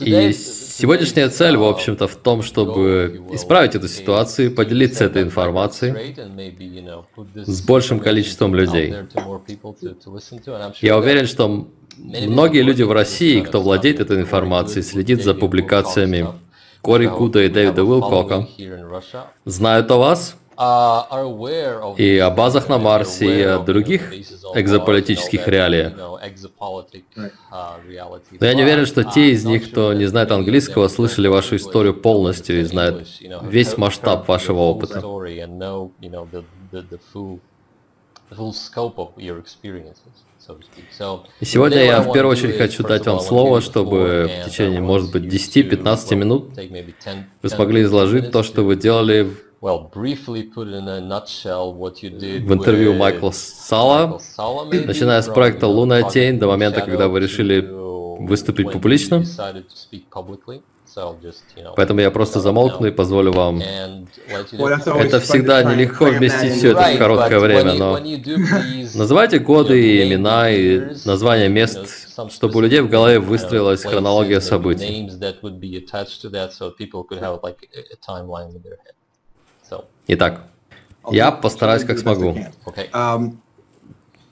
И сегодняшняя цель, в общем-то, в том, чтобы исправить эту ситуацию, поделиться этой информацией с большим количеством людей. Я уверен, что многие люди в России, кто владеет этой информацией, следит за публикациями Кори Куда и Дэвида Уилкока, знают о вас, и о базах на Марсе, и о других экзополитических реалиях. Но я не уверен, что те из них, кто не знает английского, слышали вашу историю полностью и знают весь масштаб вашего опыта. И сегодня я в первую очередь хочу дать вам слово, чтобы в течение, может быть, 10-15 минут вы смогли изложить то, что вы делали в интервью Майкла Сала, начиная с проекта «Лунная тень» до момента, когда вы решили выступить публично. Поэтому я просто замолкну и позволю вам. Это всегда нелегко вместить все это в короткое время, но называйте годы и имена и названия мест, чтобы у людей в голове выстроилась хронология событий. Итак, я постараюсь как смогу. Um,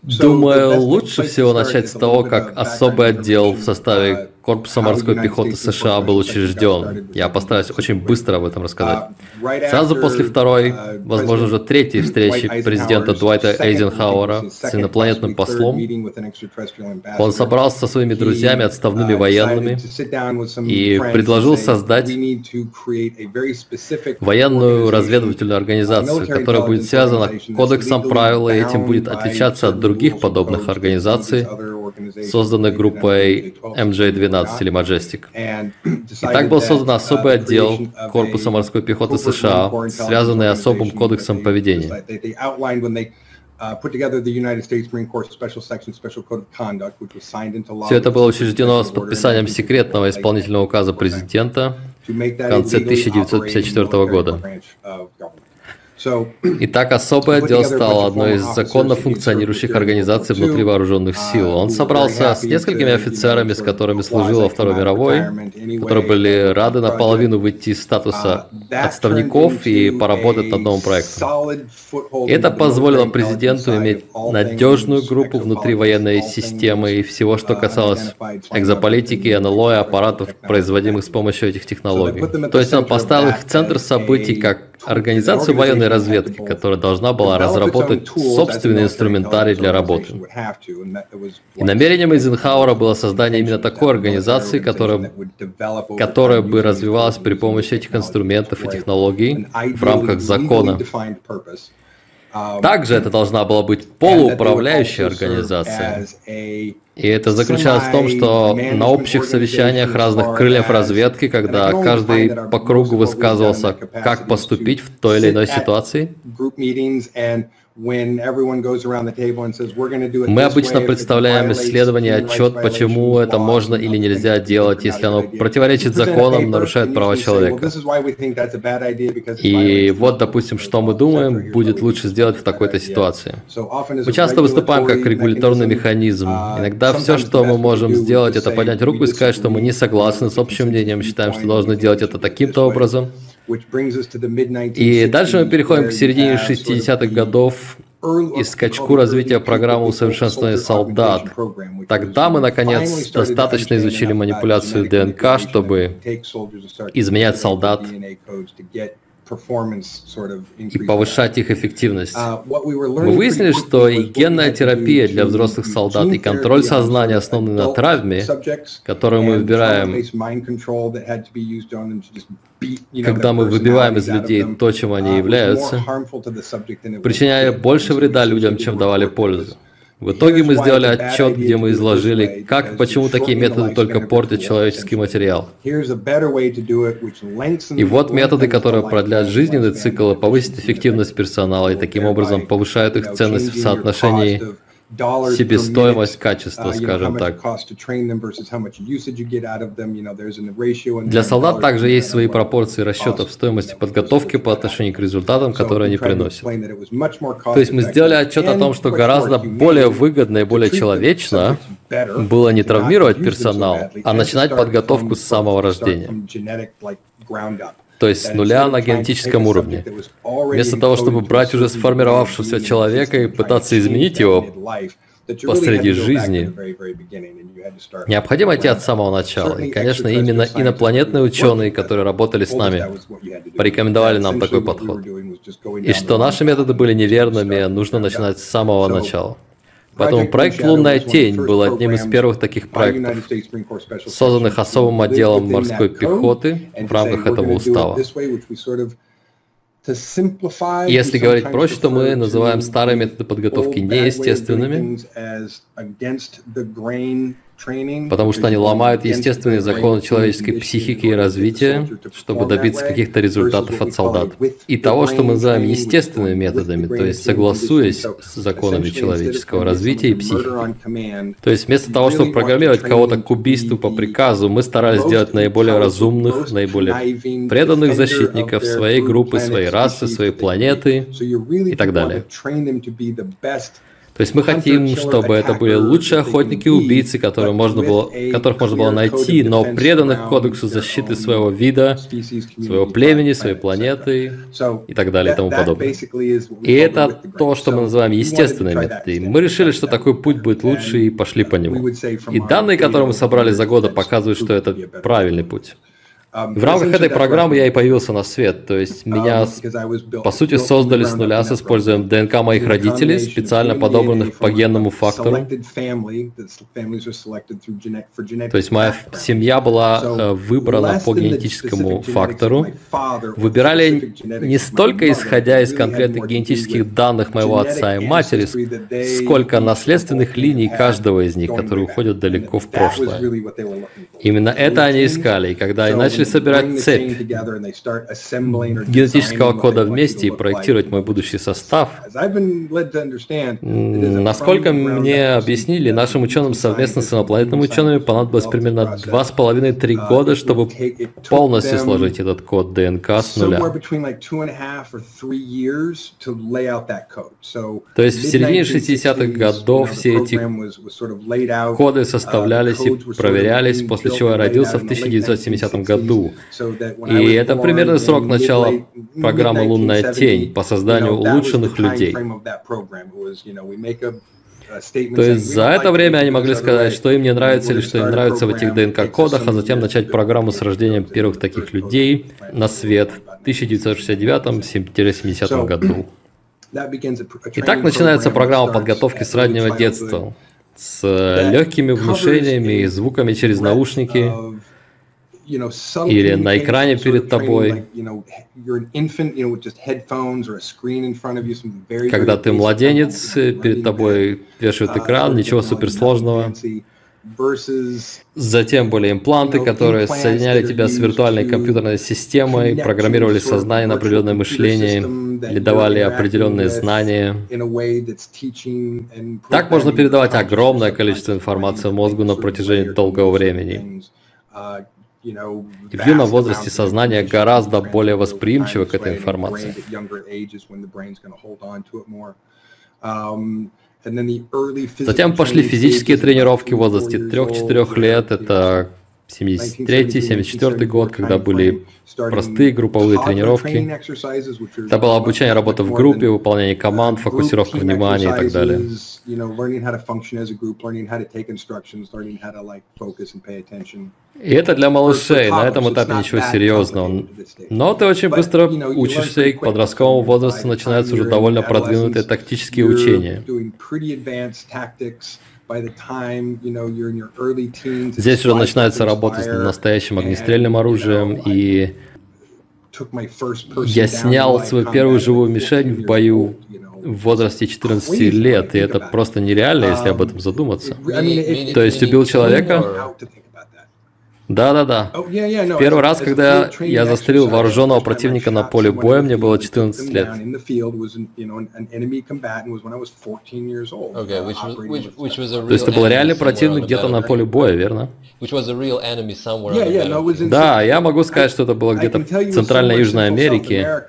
Думаю, лучше всего начать с того, как особый отдел в составе Корпуса морской пехоты США был учрежден. Я постараюсь очень быстро об этом рассказать. Сразу после второй, возможно, уже третьей встречи президента Дуайта Эйзенхауэра с инопланетным послом, он собрался со своими друзьями, отставными военными, и предложил создать военную разведывательную организацию, которая будет связана кодексом правил, и этим будет отличаться от других подобных организаций, созданных группой MJ-12 или Majestic. И так был создан особый отдел Корпуса морской пехоты США, связанный особым кодексом поведения. Все это было учреждено с подписанием секретного исполнительного указа президента в конце 1954 года. Итак, особый отдел стал одной из законно функционирующих организаций внутри вооруженных сил. Он собрался с несколькими офицерами, с которыми служил во Второй мировой, которые были рады наполовину выйти из статуса отставников и поработать над новым проектом. Это позволило президенту иметь надежную группу внутри военной системы и всего, что касалось экзополитики, НЛО и аппаратов, производимых с помощью этих технологий. То есть он поставил их в центр событий как организацию военной разведки, которая должна была разработать собственный инструментарий для работы. И намерением Эйзенхауэра было создание именно такой организации, которая, которая бы развивалась при помощи этих инструментов и технологий в рамках закона. Также это должна была быть полууправляющая организация. И это заключалось в том, что на общих совещаниях разных крыльев разведки, когда каждый по кругу высказывался, как поступить в той или иной ситуации, мы обычно представляем исследование, отчет, почему это можно или нельзя делать, если оно противоречит законам, нарушает права человека. И вот, допустим, что мы думаем, будет лучше сделать в такой-то ситуации. Мы часто выступаем как регуляторный механизм. Иногда все, что мы можем сделать, это поднять руку и сказать, что мы не согласны с общим мнением, считаем, что должны делать это таким-то образом. И дальше мы переходим к середине 60-х годов и скачку развития программы усовершенствования солдат. Тогда мы, наконец, достаточно изучили манипуляцию ДНК, чтобы изменять солдат и повышать их эффективность. Uh, Мы выяснили, что и генная терапия для взрослых солдат, и контроль сознания, основанный на травме, которую мы выбираем, когда мы выбиваем из людей то, чем они uh, являются, причиняя больше вреда людям, чем давали пользу. В итоге мы сделали отчет, где мы изложили, как и почему такие методы только портят человеческий материал. И вот методы, которые продлят жизненный цикл и повысят эффективность персонала, и таким образом повышают их ценность в соотношении себестоимость качества, скажем так. Для солдат также есть свои пропорции расчетов стоимости подготовки по отношению к результатам, которые они приносят. То есть мы сделали отчет о том, что гораздо более выгодно и более человечно было не травмировать персонал, а начинать подготовку с самого рождения. То есть с нуля на генетическом уровне. Вместо того, чтобы брать уже сформировавшегося человека и пытаться изменить его посреди жизни, необходимо идти от самого начала. И, конечно, именно инопланетные ученые, которые работали с нами, порекомендовали нам такой подход. И что наши методы были неверными, нужно начинать с самого начала. Поэтому проект «Лунная тень» был одним из первых таких проектов, созданных особым отделом морской пехоты в рамках этого устава. Если говорить проще, то мы называем старые методы подготовки неестественными, потому что они ломают естественные законы человеческой психики и развития, чтобы добиться каких-то результатов от солдат. И того, что мы называем естественными методами, то есть согласуясь с законами человеческого развития и психики. То есть вместо того, чтобы программировать кого-то к убийству по приказу, мы старались сделать наиболее разумных, наиболее преданных защитников своей группы, своей расы, своей планеты и так далее. То есть мы хотим, чтобы это были лучшие охотники и убийцы, которые можно было, которых можно было найти, но преданных кодексу защиты своего вида, своего племени, своей планеты и так далее и тому подобное. И это то, что мы называем естественные методы. Мы решили, что такой путь будет лучше и пошли по нему. И данные, которые мы собрали за годы, показывают, что это правильный путь. В рамках этой программы я и появился на свет, то есть меня, по сути, создали с нуля с использованием ДНК моих родителей, специально подобранных по генному фактору. То есть моя семья была э, выбрана по генетическому фактору. Выбирали не столько исходя из конкретных генетических данных моего отца и матери, сколько наследственных линий каждого из них, которые уходят далеко в прошлое. Именно это они искали, и когда они начали собирать цепь генетического кода вместе и проектировать мой будущий состав, насколько мне объяснили, нашим ученым совместно с инопланетными учеными понадобилось примерно два с половиной-три года, чтобы полностью сложить этот код ДНК с нуля. То есть в середине 60-х годов все эти коды составлялись и проверялись, после чего я родился в 1970 году году. И это примерный срок начала программы «Лунная тень» по созданию улучшенных людей. То есть за это время они могли сказать, что им не нравится или что им нравится в этих ДНК-кодах, а затем начать программу с рождением первых таких людей на свет в 1969-70 году. И так начинается программа подготовки с раннего детства, с легкими внушениями и звуками через наушники, или на экране перед тобой, когда ты младенец, перед тобой вешают экран, ничего суперсложного. Затем были импланты, которые соединяли тебя с виртуальной компьютерной системой, программировали сознание на определенное мышление или давали определенные знания. Так можно передавать огромное количество информации мозгу на протяжении долгого времени. И в возрасте сознание гораздо более восприимчиво к этой информации. Затем пошли физические тренировки в возрасте 3-4 лет. Это 73-74 год, когда были простые групповые тренировки. Это было обучение работы в группе, выполнение команд, фокусировка внимания и так далее. И это для малышей, на этом этапе ничего серьезного. Но ты очень быстро учишься, и к подростковому возрасту начинаются уже довольно продвинутые тактические учения. Здесь уже начинается работа с настоящим огнестрельным оружием, и я снял свою первую живую мишень в бою в возрасте 14 лет, и это просто нереально, если об этом задуматься. То есть убил человека, Да-да-да. В первый раз, когда я застрелил вооруженного противника на поле боя, мне было 14 лет. То есть это был реальный противник где-то на поле боя, верно? Да, я могу сказать, что это было где-то в Центральной Южной Америке. Я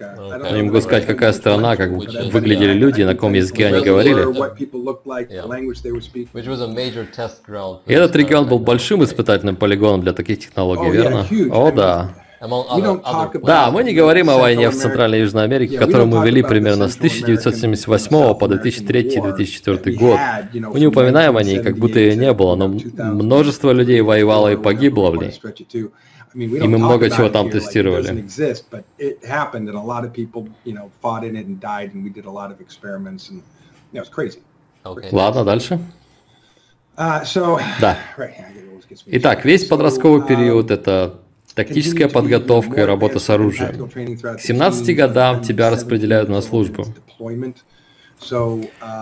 не могу сказать, какая страна, как выглядели люди, на каком языке они говорили. И этот регион был большим испытательным полигоном для таких технологий, верно? О, да. Да, мы не говорим о войне в Центральной и Южной Америке, которую мы вели примерно с 1978 по 2003-2004 год. Мы не упоминаем о ней, как будто ее не было, но множество людей воевало и погибло в ней. И мы много чего там тестировали. Ладно, дальше. Uh, да. Итак, весь подростковый период — это тактическая подготовка и работа с оружием. К 17 годам тебя распределяют на службу.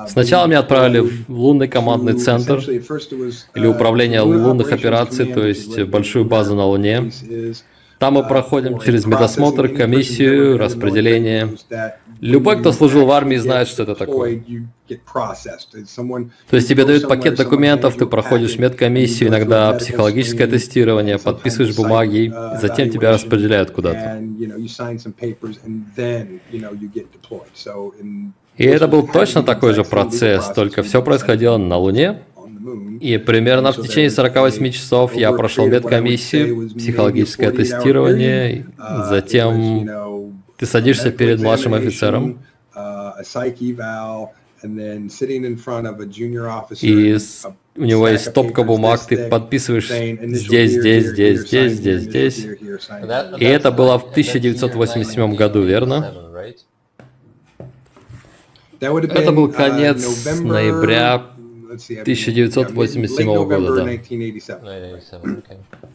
Сначала меня отправили в лунный командный центр или управление лунных операций, то есть большую базу на Луне. Там мы проходим через медосмотр, комиссию, распределение. Любой, кто служил в армии, знает, что это такое. То есть тебе дают пакет документов, ты проходишь медкомиссию, иногда психологическое тестирование, подписываешь бумаги, затем тебя распределяют куда-то. И это был точно такой же процесс, только все происходило на Луне, и примерно в течение 48 часов я прошел медкомиссию, психологическое тестирование, затем ты садишься перед младшим офицером, и у него есть стопка бумаг, ты подписываешь здесь, здесь, здесь, здесь, здесь, здесь. И это было в 1987 году, верно? Это был конец ноября 1987 года, да.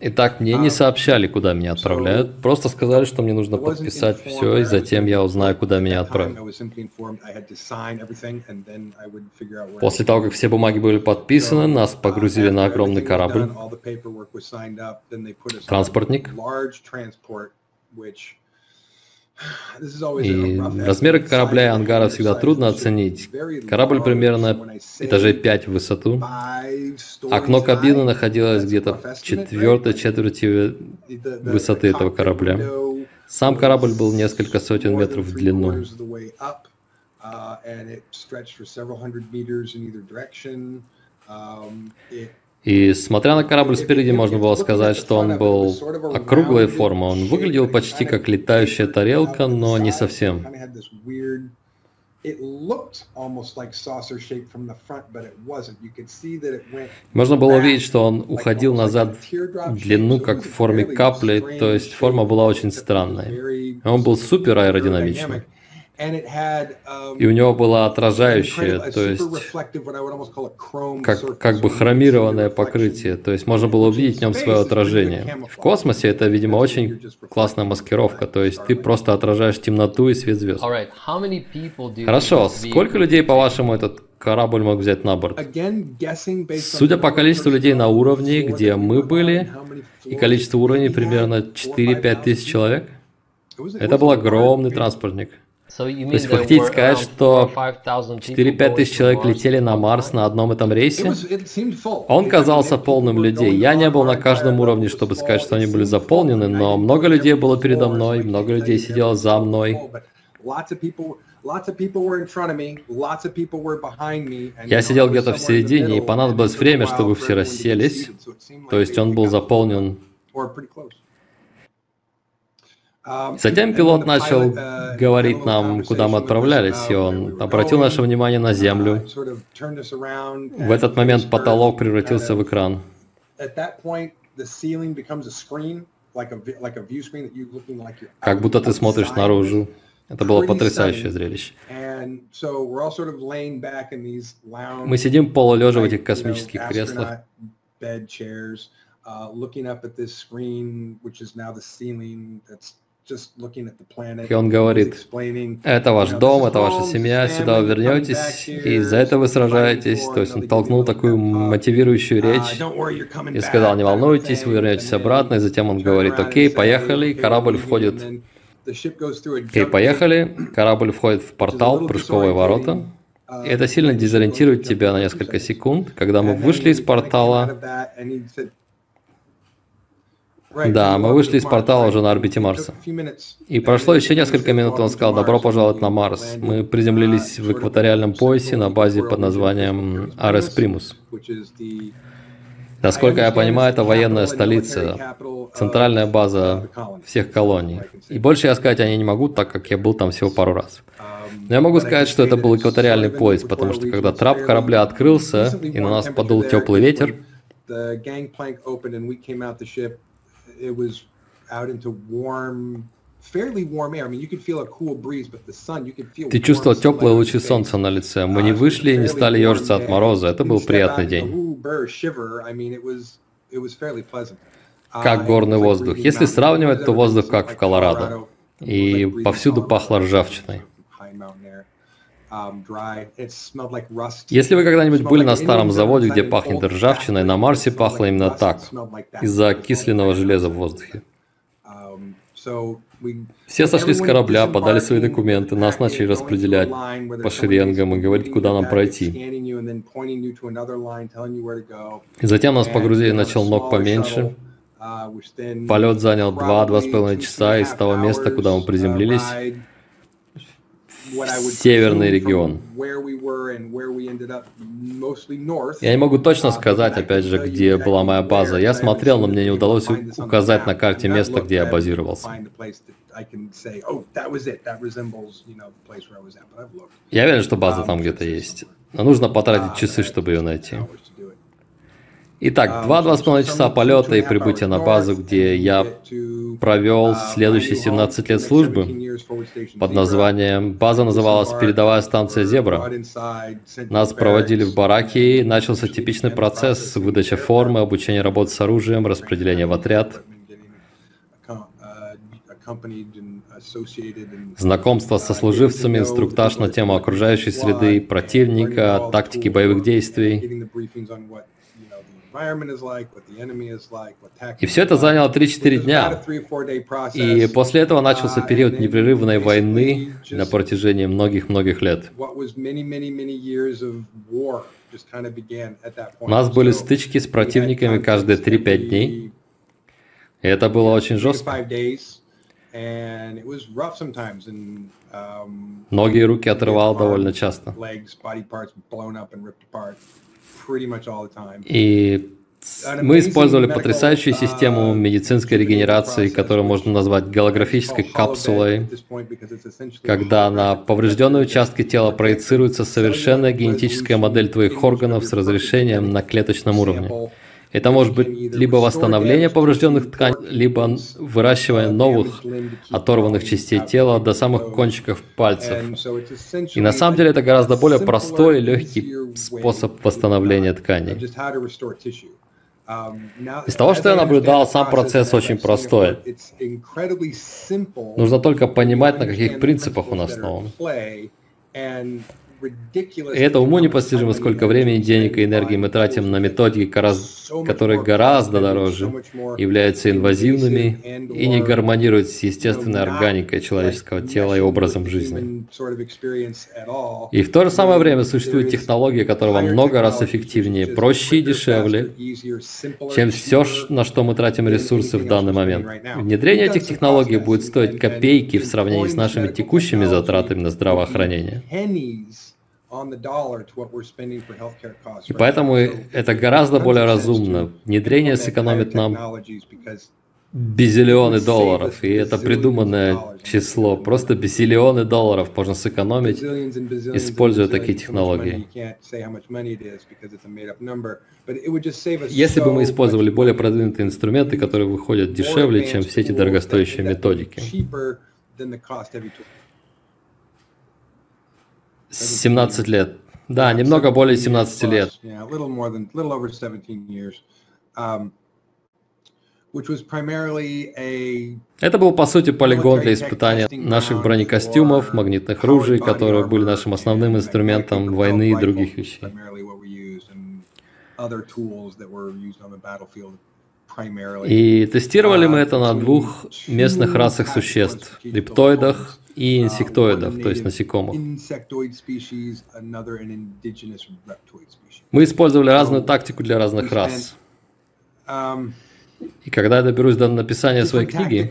Итак, мне не сообщали, куда меня отправляют. Просто сказали, что мне нужно подписать все, и затем я узнаю, куда меня отправят. После того, как все бумаги были подписаны, нас погрузили на огромный корабль. Транспортник. И размеры корабля и ангара всегда трудно оценить. Корабль примерно этажей 5 в высоту. Окно кабины находилось где-то в четвертой четверти высоты этого корабля. Сам корабль был несколько сотен метров в длину. И смотря на корабль спереди, можно было сказать, что он был округлой формы. Он выглядел почти как летающая тарелка, но не совсем. Можно было увидеть, что он уходил назад в длину, как в форме капли, то есть форма была очень странной. Он был супер аэродинамичный. Um, и у него было отражающее, то есть как, как бы хромированное покрытие, то есть можно было увидеть в нем свое отражение. В космосе это, видимо, очень классная маскировка, то есть ты просто отражаешь темноту и свет звезд. Хорошо, сколько людей, по-вашему, этот корабль мог взять на борт? Судя по количеству людей на уровне, где мы были, и количество уровней примерно 4-5 тысяч человек, это был огромный транспортник. То есть вы хотите сказать, что 4-5 тысяч человек летели на Марс на одном этом рейсе? Он казался полным людей. Я не был на каждом уровне, чтобы сказать, что они были заполнены, но много людей было передо мной, много людей сидело за мной. Я сидел где-то в середине, и понадобилось время, чтобы все расселись. То есть он был заполнен Затем пилот начал говорить нам, куда мы отправлялись, и он обратил наше внимание на Землю. В этот момент потолок превратился в экран. Как будто ты смотришь наружу. Это было потрясающее зрелище. Мы сидим полулежа в этих космических креслах. И он говорит, это ваш дом, это ваша семья, сюда вы вернетесь, и за это вы сражаетесь. То есть он толкнул такую мотивирующую речь и сказал, не волнуйтесь, вы вернетесь обратно, и затем он говорит, окей, поехали, корабль входит Окей, поехали. Корабль входит в портал, прыжковые ворота. И это сильно дезориентирует тебя на несколько секунд. Когда мы вышли из портала, да, мы вышли из портала уже на орбите Марса. И прошло еще несколько минут, он сказал, добро пожаловать на Марс. Мы приземлились в экваториальном поясе на базе под названием Арес Примус. Насколько я понимаю, это военная столица, центральная база всех колоний. И больше я сказать о ней не могу, так как я был там всего пару раз. Но я могу сказать, что это был экваториальный пояс, потому что когда трап корабля открылся, и на нас подул теплый ветер, it was out into warm ты чувствовал теплые лучи солнца на лице. Мы не вышли и не стали ежиться от мороза. Это был приятный день. Как горный воздух. Если сравнивать, то воздух как в Колорадо. И повсюду пахло ржавчиной. Если вы когда-нибудь были на старом заводе, где пахнет ржавчиной, на Марсе пахло именно так, из-за окисленного железа в воздухе. Все сошли с корабля, подали свои документы, нас начали распределять по шеренгам и говорить, куда нам пройти. И затем нас погрузили на челнок поменьше. Полет занял 2-2,5 часа из того места, куда мы приземлились северный регион. Я не могу точно сказать, опять же, где была моя база. Я смотрел, но мне не удалось указать на карте место, где я базировался. Oh, я уверен, что база там где-то есть. Но нужно потратить часы, чтобы ее найти. Итак, два-два с половиной часа полета и прибытия на базу, где я провел следующие 17 лет службы. Под названием... База называлась «Передовая станция Зебра». Нас проводили в бараке, и начался типичный процесс выдача формы, обучение работы с оружием, распределение в отряд. Знакомство со служивцами, инструктаж на тему окружающей среды, противника, тактики боевых действий. И все это заняло 3-4 дня. И после этого начался uh, период непрерывной войны на протяжении многих-многих лет. У нас были стычки с противниками каждые 3-5 дней. И это было очень жестко. Ноги и руки отрывал довольно часто. И мы использовали потрясающую систему медицинской регенерации, которую можно назвать голографической капсулой, когда на поврежденные участки тела проецируется совершенная генетическая модель твоих органов с разрешением на клеточном уровне. Это может быть либо восстановление поврежденных тканей, либо выращивание новых оторванных частей тела до самых кончиков пальцев. И на самом деле это гораздо более простой и легкий способ восстановления тканей. Из того, что я наблюдал, сам процесс очень простой. Нужно только понимать, на каких принципах он основан. И это уму непостижимо, сколько времени, денег и энергии мы тратим на методики, которые гораздо дороже, являются инвазивными и не гармонируют с естественной органикой человеческого тела и образом жизни. И в то же самое время существуют технологии, которые во много раз эффективнее, проще и дешевле, чем все, на что мы тратим ресурсы в данный момент. Внедрение этих технологий будет стоить копейки в сравнении с нашими текущими затратами на здравоохранение. И поэтому это гораздо более разумно. Внедрение сэкономит нам бизиллионы долларов, и это придуманное число. Просто бизиллионы долларов можно сэкономить, используя такие технологии. Если бы мы использовали более продвинутые инструменты, которые выходят дешевле, чем все эти дорогостоящие методики. 17 лет. Да, немного более 17 лет. Это был, по сути, полигон для испытания наших бронекостюмов, магнитных ружей, которые были нашим основным инструментом войны и других вещей. И тестировали мы это на двух местных расах существ – рептоидах и инсектоидах, то есть насекомых. Мы использовали разную тактику для разных рас. И когда я доберусь до написания своей книги,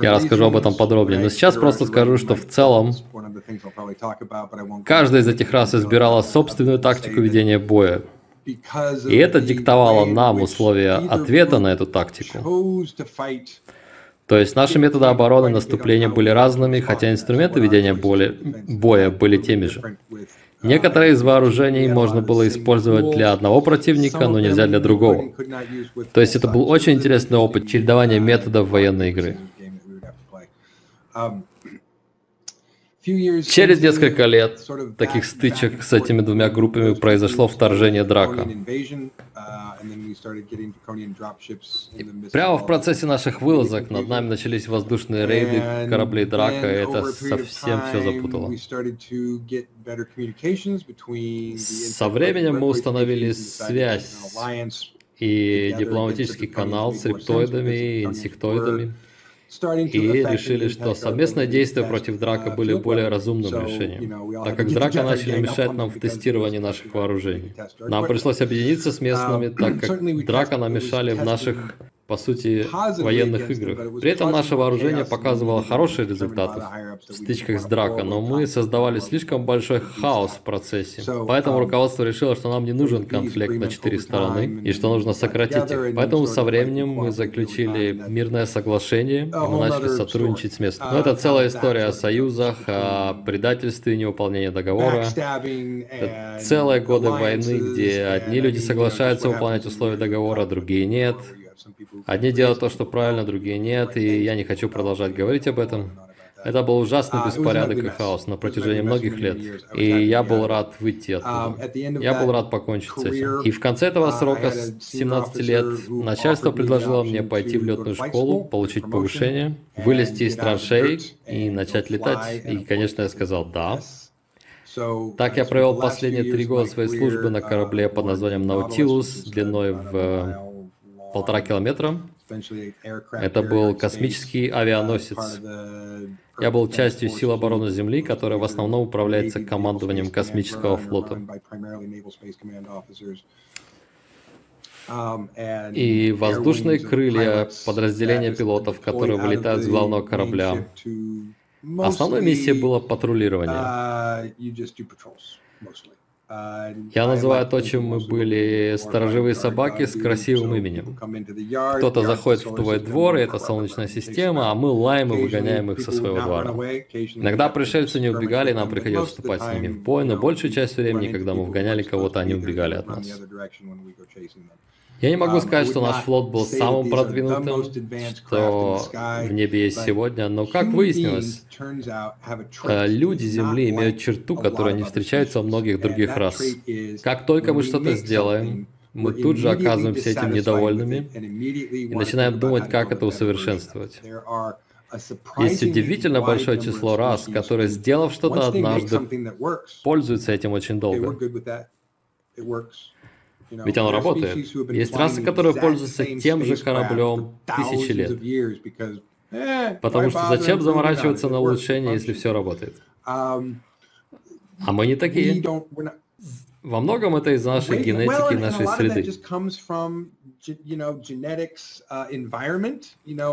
я расскажу об этом подробнее, но сейчас просто скажу, что в целом каждая из этих рас избирала собственную тактику ведения боя. И это диктовало нам условия ответа на эту тактику. То есть наши методы обороны и наступления были разными, хотя инструменты ведения боли, боя были теми же. Некоторые из вооружений можно было использовать для одного противника, но нельзя для другого. То есть это был очень интересный опыт чередования методов военной игры. Через несколько лет таких стычек с этими двумя группами произошло вторжение Драка. И прямо в процессе наших вылазок над нами начались воздушные рейды кораблей Драка, и это совсем все запутало. Со временем мы установили связь и дипломатический канал с рептоидами и инсектоидами и решили, что совместные действия против Драка были более разумным решением, так как Драка начали мешать нам в тестировании наших вооружений. Нам пришлось объединиться с местными, так как Драка намешали в наших по сути, военных играх. При этом наше вооружение показывало хорошие результаты в стычках с Драко, но мы создавали слишком большой хаос в процессе. Поэтому руководство решило, что нам не нужен конфликт на четыре стороны, и что нужно сократить их. Поэтому со временем мы заключили мирное соглашение, и мы начали сотрудничать с местными. Но это целая история о союзах, о предательстве и невыполнении договора. Это целые годы войны, где одни люди соглашаются выполнять условия договора, другие нет. Одни делают то, что правильно, другие нет, и я не хочу продолжать говорить об этом. Это был ужасный беспорядок и хаос на протяжении многих лет, и я был рад выйти оттуда. Я был рад покончить с этим. И в конце этого срока, 17 лет, начальство предложило мне пойти в летную школу, получить повышение, вылезти из траншей и начать летать. И, конечно, я сказал «да». Так я провел последние три года своей службы на корабле под названием Наутилус, длиной в полтора километра. Это был космический авианосец. Я был частью сил обороны Земли, которая в основном управляется командованием космического флота. И воздушные крылья, подразделения пилотов, которые вылетают с главного корабля. Основной миссией было патрулирование. Я называю то, чем мы были, сторожевые собаки с красивым именем. Кто-то заходит в твой двор, и это солнечная система, а мы лаем и выгоняем их со своего двора. Иногда пришельцы не убегали, нам приходилось вступать с ними в бой, но большую часть времени, когда мы вгоняли кого-то, они убегали от нас. Я не могу сказать, что наш флот был самым продвинутым, что в небе есть сегодня, но как выяснилось, э, люди Земли имеют черту, которая не встречается у многих других рас. Как только мы что-то сделаем, мы тут же оказываемся этим недовольными и начинаем думать, как это усовершенствовать. Есть удивительно большое число рас, которые, сделав что-то однажды, пользуются этим очень долго. Ведь оно работает. Есть расы, которые пользуются тем же кораблем тысячи лет. Потому что зачем заморачиваться на улучшение, если все работает? А мы не такие. Во многом это из нашей генетики, нашей среды.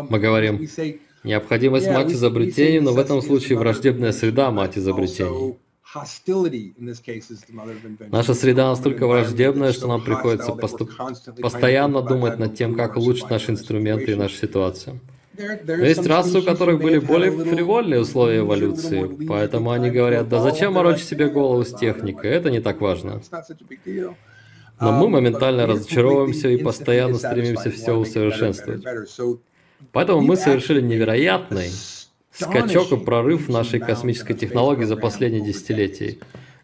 Мы говорим, необходимость мать изобретений, но в этом случае враждебная среда мать изобретений. Наша среда настолько враждебная, что нам приходится поступ... постоянно думать над тем, как улучшить наши инструменты и нашу ситуацию. Но есть расы, у которых были более фривольные условия эволюции, поэтому они говорят, да зачем морочить себе голову с техникой, это не так важно. Но мы um, моментально разочаровываемся и постоянно стремимся все усовершенствовать. Поэтому мы совершили невероятный скачок и прорыв нашей космической технологии за последние десятилетия.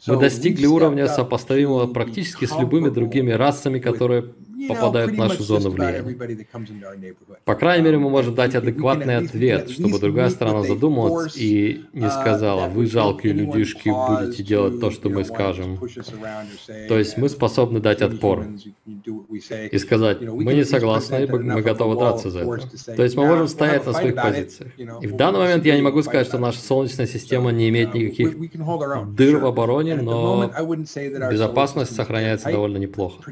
Мы достигли уровня, сопоставимого практически с любыми другими расами, которые попадают в нашу зону влияния. По крайней мере, мы можем дать адекватный ответ, чтобы другая сторона задумалась и не сказала, вы жалкие людишки, будете делать то, что мы скажем. То есть мы способны дать отпор и сказать, мы не согласны, мы готовы драться за это. То есть мы можем стоять на своих позициях. И в данный момент я не могу сказать, что наша Солнечная система не имеет никаких дыр в обороне, но безопасность сохраняется довольно неплохо.